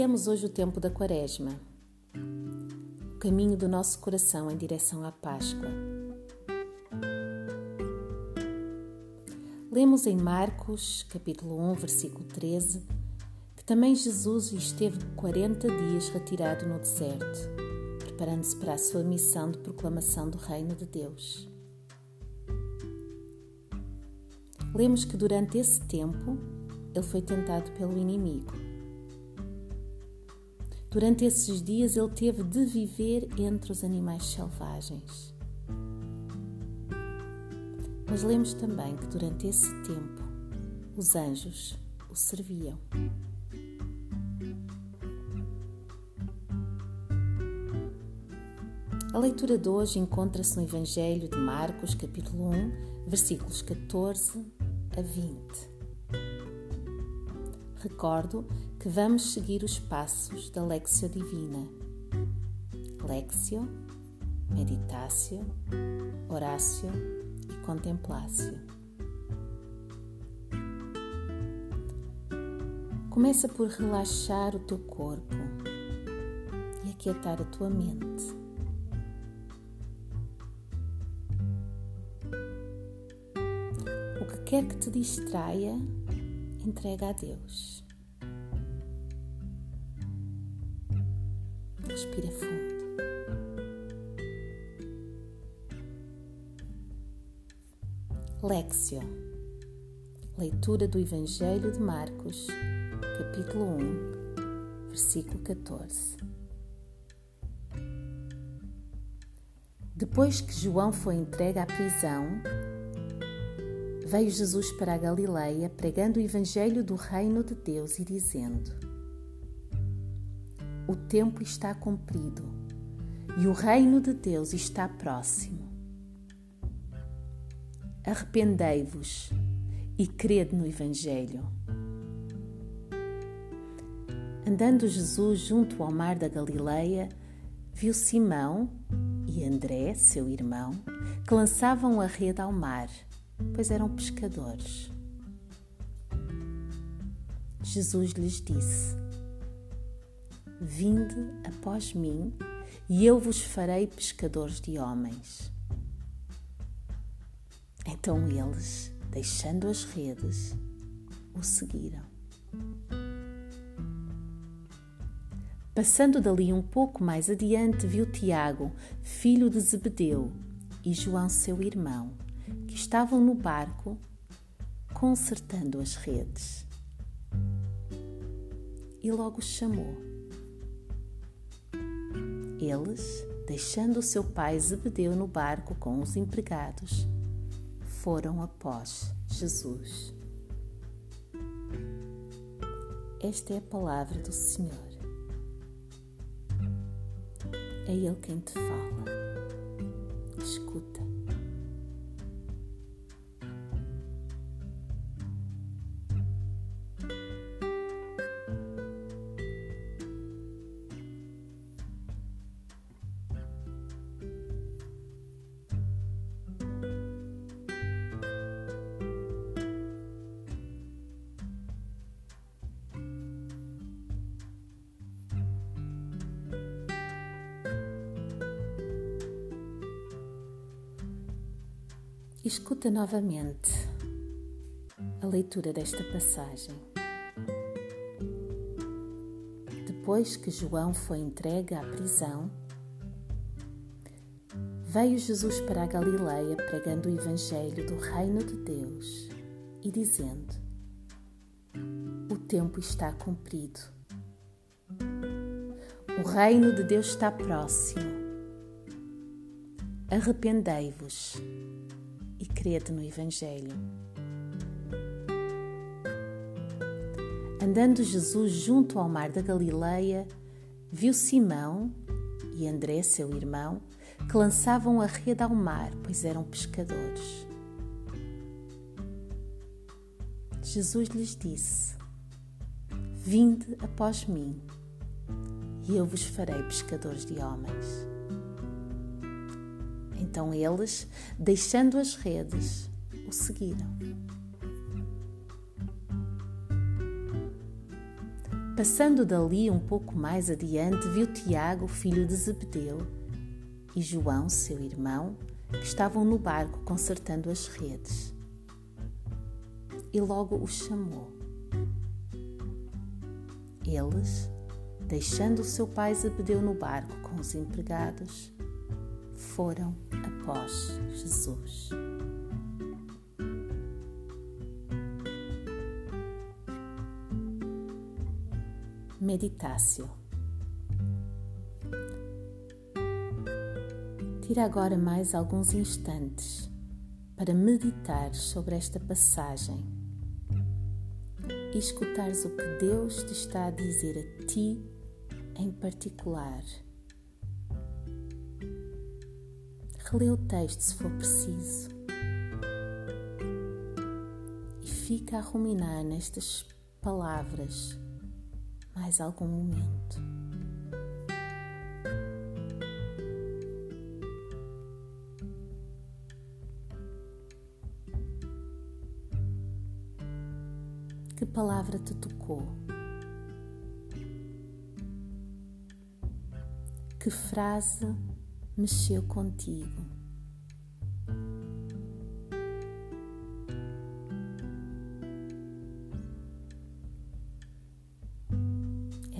Iniciemos hoje o tempo da Quaresma, o caminho do nosso coração em direção à Páscoa. Lemos em Marcos, capítulo 1, versículo 13, que também Jesus esteve 40 dias retirado no deserto, preparando-se para a sua missão de proclamação do reino de Deus. Lemos que durante esse tempo ele foi tentado pelo inimigo. Durante esses dias ele teve de viver entre os animais selvagens. Mas lemos também que durante esse tempo os anjos o serviam. A leitura de hoje encontra-se no Evangelho de Marcos, capítulo 1, versículos 14 a 20. Recordo que vamos seguir os passos da Lexio Divina. Lexio, Meditatio, Horácio e Contemplácio. Começa por relaxar o teu corpo e aquietar a tua mente. quer que te distraia, entrega a Deus. Respira fundo. Lexio. Leitura do Evangelho de Marcos, capítulo 1, versículo 14. Depois que João foi entregue à prisão, veio Jesus para a Galileia pregando o evangelho do reino de Deus e dizendo: O tempo está cumprido e o reino de Deus está próximo. Arrependei-vos e crede no evangelho. Andando Jesus junto ao mar da Galileia, viu Simão e André, seu irmão, que lançavam a rede ao mar pois eram pescadores. Jesus lhes disse: Vinde após mim, e eu vos farei pescadores de homens. Então eles, deixando as redes, o seguiram. Passando dali um pouco mais adiante, viu Tiago, filho de Zebedeu, e João, seu irmão, que estavam no barco consertando as redes. E logo chamou. Eles, deixando o seu pai Zebedeu no barco com os empregados, foram após Jesus. Esta é a palavra do Senhor. É Ele quem te fala. Escuta. Escuta novamente a leitura desta passagem. Depois que João foi entregue à prisão, veio Jesus para a Galileia pregando o evangelho do reino de Deus e dizendo: O tempo está cumprido. O reino de Deus está próximo. Arrependei-vos crede no Evangelho. Andando Jesus junto ao mar da Galileia, viu Simão e André, seu irmão, que lançavam a rede ao mar, pois eram pescadores. Jesus lhes disse: Vinde após mim, e eu vos farei pescadores de homens. Então eles, deixando as redes, o seguiram. Passando dali um pouco mais adiante, viu Tiago, filho de Zebedeu, e João, seu irmão, que estavam no barco consertando as redes. E logo os chamou. Eles, deixando o seu pai Zebedeu no barco com os empregados, foram após Jesus. Meditácio. Tira agora mais alguns instantes para meditar sobre esta passagem e escutares o que Deus te está a dizer a ti em particular. Relê o texto se for preciso e fica a ruminar nestas palavras mais algum momento. Que palavra te tocou? Que frase mexeu contigo?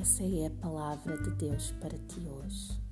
Essa é a palavra de Deus para ti hoje.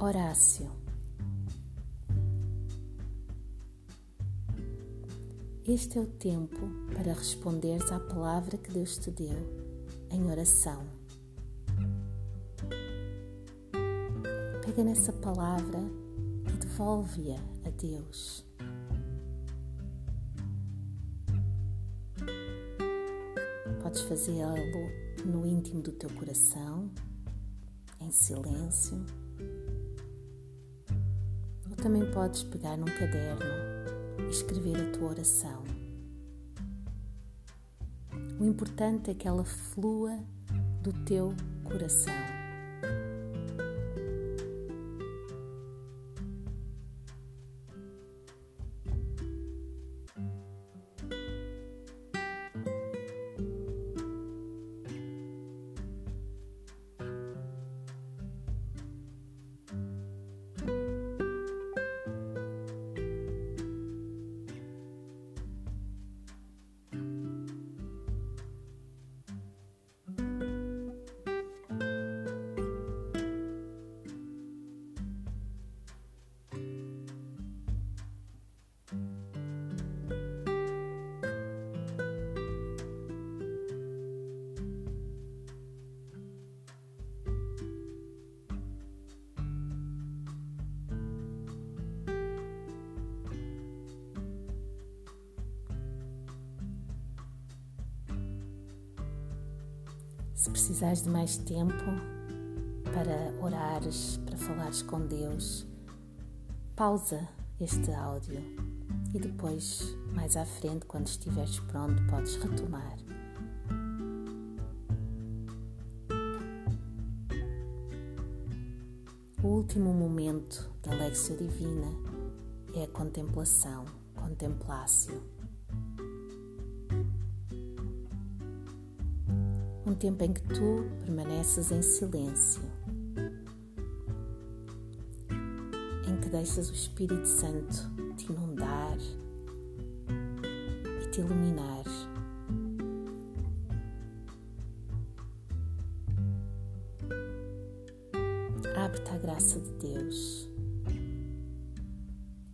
Horácio. Este é o tempo para responderes à palavra que Deus te deu em oração. Pega nessa palavra e devolve-a a Deus. Podes fazê-lo no íntimo do teu coração, em silêncio também podes pegar num caderno e escrever a tua oração. O importante é que ela flua do teu coração. Se precisares de mais tempo para orares, para falares com Deus, pausa este áudio e depois, mais à frente, quando estiveres pronto, podes retomar. O último momento da Lexio Divina é a contemplação, contemplácio. Tempo em que tu permaneces em silêncio, em que deixas o Espírito Santo te inundar e te iluminar. Abre-te à graça de Deus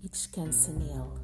e descansa nele.